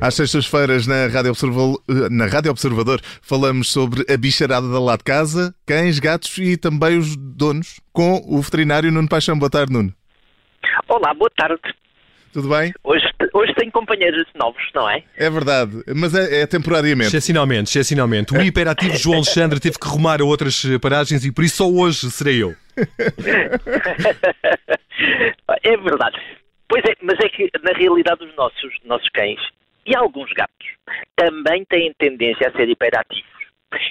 Às sextas-feiras, na Rádio, Observador, na Rádio Observador, falamos sobre a bicharada da lá de casa, cães, gatos e também os donos, com o veterinário Nuno Paixão. Boa tarde, Nuno. Olá, boa tarde. Tudo bem? Hoje, hoje tenho companheiros novos, não é? É verdade, mas é, é temporariamente. Excepcionalmente, excepcionalmente. O hiperativo João Alexandre teve que rumar a outras paragens e por isso só hoje serei eu. é verdade. Pois é, mas é que na realidade os nossos, nossos cães e alguns gatos também têm tendência a ser hiperativos.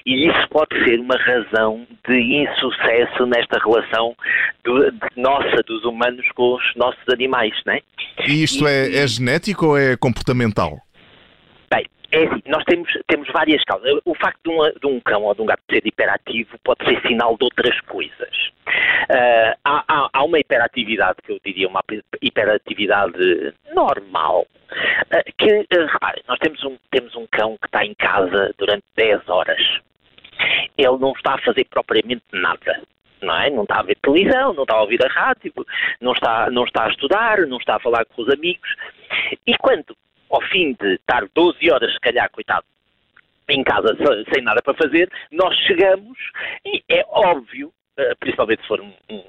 E isso pode ser uma razão de insucesso nesta relação do, de nossa, dos humanos, com os nossos animais, não é? E isto é, é genético ou é comportamental? É assim, nós temos, temos várias causas. O facto de um, de um cão ou de um gato ser hiperativo pode ser sinal de outras coisas. Uh, há, há, há, uma hiperatividade, que eu diria uma hiperatividade normal, uh, que, uh, reparem, nós temos um, temos um cão que está em casa durante 10 horas. Ele não está a fazer propriamente nada. Não, é? não está a ver televisão, não está a ouvir a rádio, não está, não está a estudar, não está a falar com os amigos. E quando, fim de estar 12 horas, se calhar, coitado, em casa sem nada para fazer, nós chegamos e é óbvio eh, principalmente se for um, um,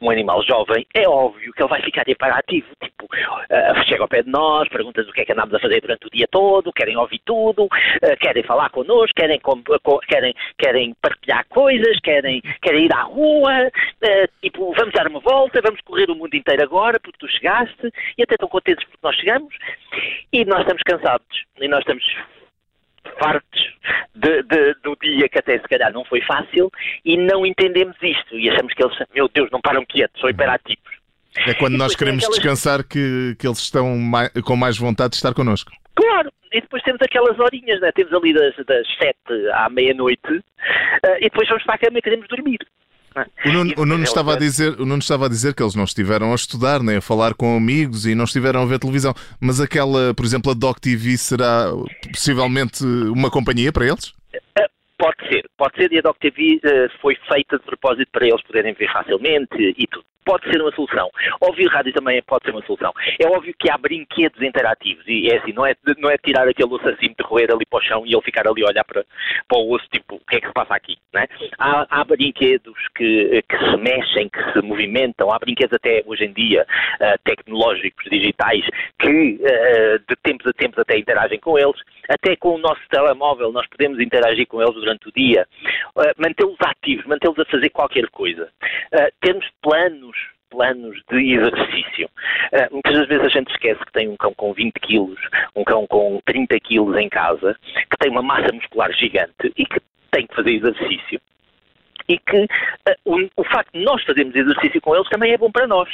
um, animal jovem, é óbvio que ele vai ficar hiperativo. Tipo, uh, chega ao pé de nós, pergunta-nos o que é que andamos a fazer durante o dia todo, querem ouvir tudo, uh, querem falar connosco, querem, com, querem, querem partilhar coisas, querem, querem ir à rua, uh, tipo, vamos dar uma volta, vamos correr o mundo inteiro agora porque tu chegaste, e até estão contentes porque nós chegamos, e nós estamos cansados, e nós estamos fartos de, de, do dia que até se calhar não foi fácil e não entendemos isto e achamos que eles, meu Deus, não param quietos, são hiperativos. É quando nós queremos aquelas... descansar que, que eles estão mais, com mais vontade de estar connosco. Claro, e depois temos aquelas horinhas, né? temos ali das, das 7 à meia-noite uh, e depois vamos para a cama e queremos dormir. O Nuno, o Nuno estava a dizer, o Nuno estava a dizer que eles não estiveram a estudar, nem a falar com amigos e não estiveram a ver televisão. Mas aquela, por exemplo, a Doc TV será possivelmente uma companhia para eles? Eh, pode ser, pode ser, e a Doc TV uh, foi feita de propósito para eles poderem ver facilmente e tudo pode ser uma solução. Ouvir rádio também pode ser uma solução. É óbvio que há brinquedos interativos e é assim, não é, não é tirar aquele osso assim roer ali para o chão e ele ficar ali a olhar para, para o osso, tipo, o que é que se passa aqui, né? há, há brinquedos que, que se mexem, que se movimentam, há brinquedos até hoje em dia uh, tecnológicos, digitais, que uh, de tempos a tempos até interagem com eles, até com o nosso telemóvel nós podemos interagir com eles durante o dia, uh, mantê-los ativos, mantê-los a fazer qualquer coisa, termos planos planos de exercício. Uh, muitas das vezes a gente esquece que tem um cão com 20 quilos, um cão com 30 quilos em casa, que tem uma massa muscular gigante e que tem que fazer exercício e que uh, o, o, facto de nós fazermos exercício com eles também é bom para nós.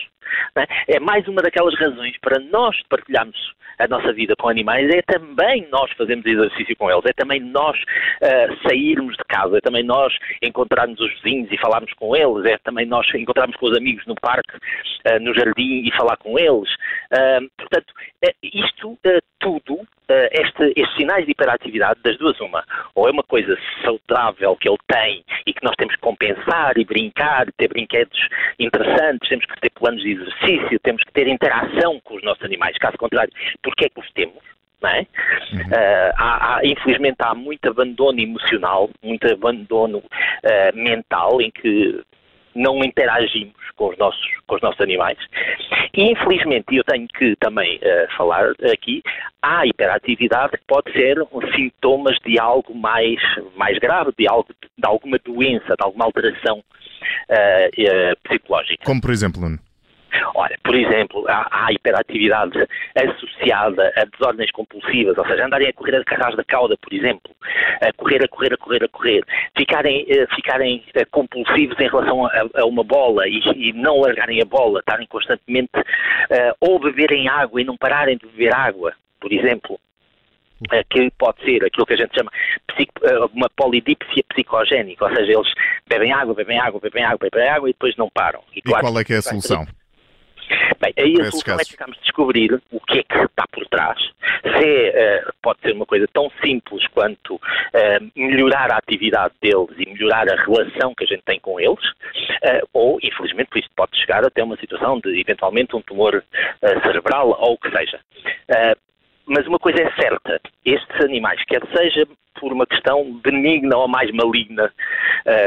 É? é mais uma daquelas razões para nós partilharmos a nossa vida com animais, é também nós fazermos exercício com eles, é também nós uh, sairmos de casa, é também nós encontrarmos os vizinhos e falarmos com eles, é também nós encontrarmos com os amigos no parque, uh, no jardim e falar com eles. Portanto, isto tudo uh, este, estes sinais de hiperatividade das duas uma. Ou é uma coisa saudável que ele tem e que nós temos que compensar e brincar, ter brinquedos interessantes, temos que ter planos de exercício, temos que ter interação com os nossos animais. Caso contrário, porque é que os temos? É? Uhum. Uh, há, há, infelizmente há muito abandono emocional, muito abandono uh, mental em que não interagimos com os nossos, com os nossos animais. E, infelizmente, eu tenho que também uh, falar aqui, há hiperatividade que pode ser sintomas de algo mais, mais grave, de, algo, de alguma doença, de alguma alteração uh, uh, psicológica. Como, por exemplo, Nuno? Olha, por exemplo, há, há hiperatividade associada a desordens compulsivas, ou seja, andarem a correr a carras da cauda, por exemplo, a correr, a correr, a correr, a correr, ficarem, uh, ficarem uh, compulsivos em relação a, a uma bola e, e, não largarem a bola, estarem constantemente uh, ou beberem água e não pararem de beber água, por exemplo. que pode ser aquilo que a gente chama uma polidipsia psicogénica, ou seja, eles bebem água, bebem água, bebem água, bebem água e depois não param. E, e qual é que é a solução? Bem, aí a solução é tentarmos descobrir o que é que está por trás. Se é, uh, pode ser uma coisa tão simples quanto uh, melhorar a atividade deles e melhorar a relação que a gente tem com eles, uh, ou, infelizmente, isto pode chegar até uma situação de, eventualmente, um tumor cerebral ou o que seja. mas uma coisa é certa, estes animais, quer seja por uma questão benigna ou mais maligna,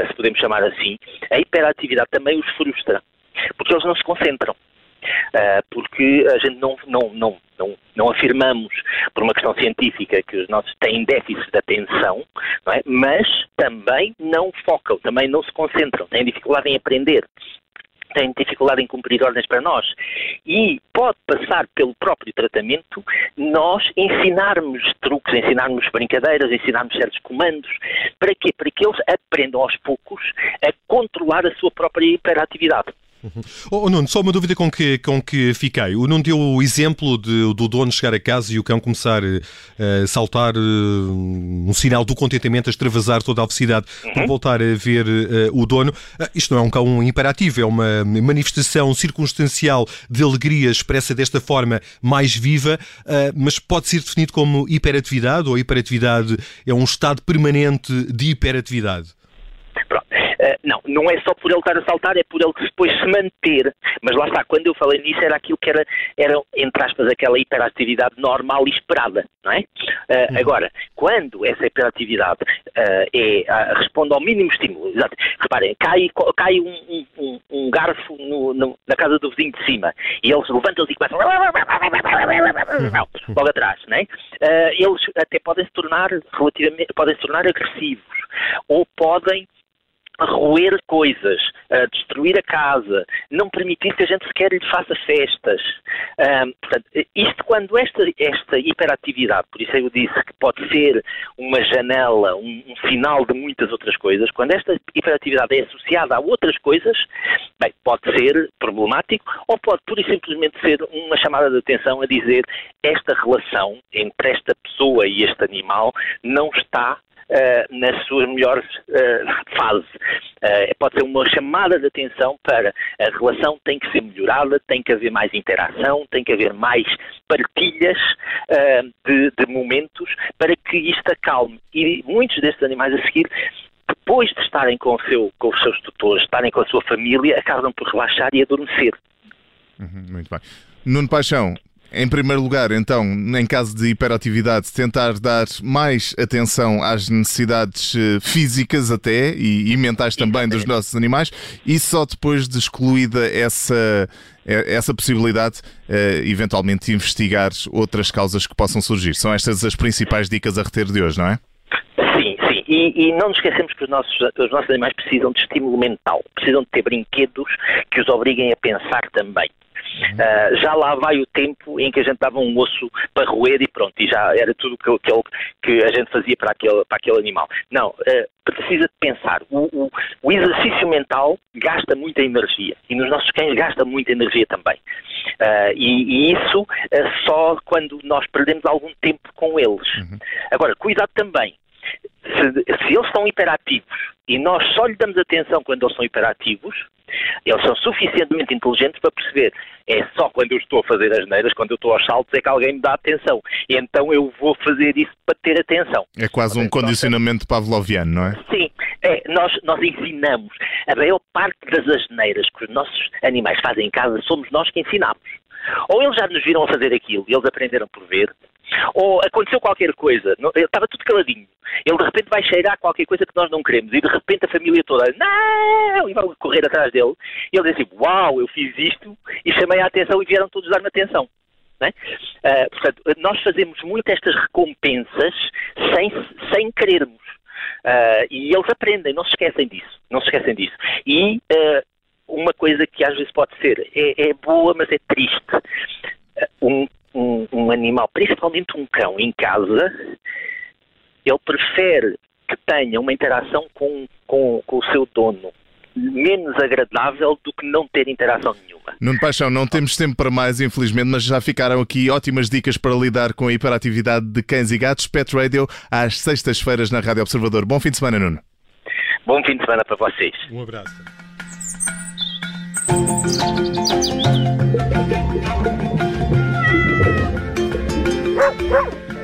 se podemos chamar assim, a hiperatividade também os frustra, porque eles não se concentram. Uh, porque a gente não, não, não, não, não afirmamos, por uma questão científica, que os nossos têm déficit de atenção, é? mas também não focam, também não se concentram, têm dificuldade em aprender têm dificuldade em cumprir ordens para nós. E pode passar pelo próprio tratamento nós ensinarmos truques, ensinarmos brincadeiras, ensinarmos certos comandos. Para quê? Para que eles aprendam aos poucos a controlar a sua própria hiperatividade. Uhum. Oh, Nuno, só uma dúvida com que, com que fiquei. O Nuno deu o exemplo de, do dono chegar a casa e o cão começar uh, a saltar uh, um sinal do contentamento, a extravasar toda a velocidade uhum. para voltar a ver uh, o dono. isto não é um cão imperativo, é uma manifestação circunstancial de alegria expressa desta forma mais viva, mas pode ser definido como hiperatividade ou hiperatividade é um estado permanente de hiperatividade? Eh, não, não é só por ele estar a saltar, é por ele depois se manter. Mas lá está, quando eu falei nisso era aquilo que era, era entre aspas, aquela hiperatividade normal e esperada, não é? Uh, uhum. Agora, quando essa hiperatividade uh, é, responde ao mínimo estímulo, exato, reparem, cai, cai um, um, um garfo no, no, na casa do vizinho de cima e eles levantam-se e começam logo atrás, não é? eles até podem se tornar relativamente, podem se tornar agressivos ou podem roer coisas, uh, destruir a casa, não permitir que a gente sequer lhe faça festas. Portanto, isto quando esta, esta hiperatividade, por isso eu disse que pode ser uma janela, um, um sinal de muitas outras coisas, quando esta hiperatividade é associada a outras coisas, bem, pode ser problemático ou pode pura e simplesmente ser uma chamada de atenção a dizer esta relação entre esta pessoa e este animal não está uh, na sua melhor uh, fase. Uh, pode ser uma chamada de atenção para a relação tem que ser melhorada, tem que haver mais interação, tem que haver mais partilhas de, de momentos para que isto acalme. E muitos destes animais a seguir depois de estarem com, seu, com, os seus tutores, estarem com a sua família, acabam por relaxar e adormecer. Uhum, muito bem. Nuno Paixão, em primeiro lugar, então, em caso de hiperatividade, tentar dar mais atenção às necessidades eh, físicas até e, e mentais também dos nossos animais e só depois de excluída essa, eh, essa possibilidade, uh, eventualmente investigar outras causas que possam surgir. São estas as principais dicas a reter de hoje, não é? Sim, sim. E, e, não nos esquecemos que os nossos, os nossos animais precisam de estímulo mental, precisam de ter brinquedos que os obriguem a pensar também. Uh, já lá vai o tempo em que a gente dava um osso para roer e pronto, e já era tudo que, que, que a gente fazia para aquele, para aquele animal. Não, uh, precisa de pensar. O, o, o, exercício mental gasta muita energia e nos nossos cães gasta muita energia também. Uh, e, e, isso só quando nós perdemos algum tempo com eles. Uhum. Agora, cuidado também. Se, se eles estão hiperativos e nós só lhe damos atenção quando eles são hiperativos, eles são suficientemente inteligentes para perceber é só quando eu estou a fazer as neiras, quando eu estou aos saltos, é que alguém me dá atenção. E então eu vou fazer isso para ter atenção. É quase um condicionamento pavloviano, não é? Sim. É, nós, nós ensinamos. A maior parte das asneiras que os nossos animais fazem em casa somos nós que ensinamos. Ou eles já nos viram a fazer aquilo e eles aprenderam por ver, ou aconteceu qualquer coisa, estava tudo caladinho. Ele de repente vai cheirar qualquer coisa que nós não queremos e de repente a família toda, não! E vai correr atrás dele. E ele diz assim: Uau, eu fiz isto e chamei a atenção e vieram todos dar-me atenção. É? Uh, portanto, nós fazemos muito estas recompensas sem, sem querermos. Uh, e eles aprendem, não se esquecem disso. Não se esquecem disso. E uh, uma coisa que às vezes pode ser é, é boa, mas é triste. Um animal, principalmente um cão, em casa, ele prefere que tenha uma interação com, com, com o seu dono menos agradável do que não ter interação nenhuma. Nuno Paixão, não temos tempo para mais, infelizmente, mas já ficaram aqui ótimas dicas para lidar com a hiperatividade de cães e gatos. Pet Radio, às sextas-feiras na Rádio Observador. Bom fim de semana, Nuno. Bom fim de semana para vocês. Um abraço. Woof, woof, woof!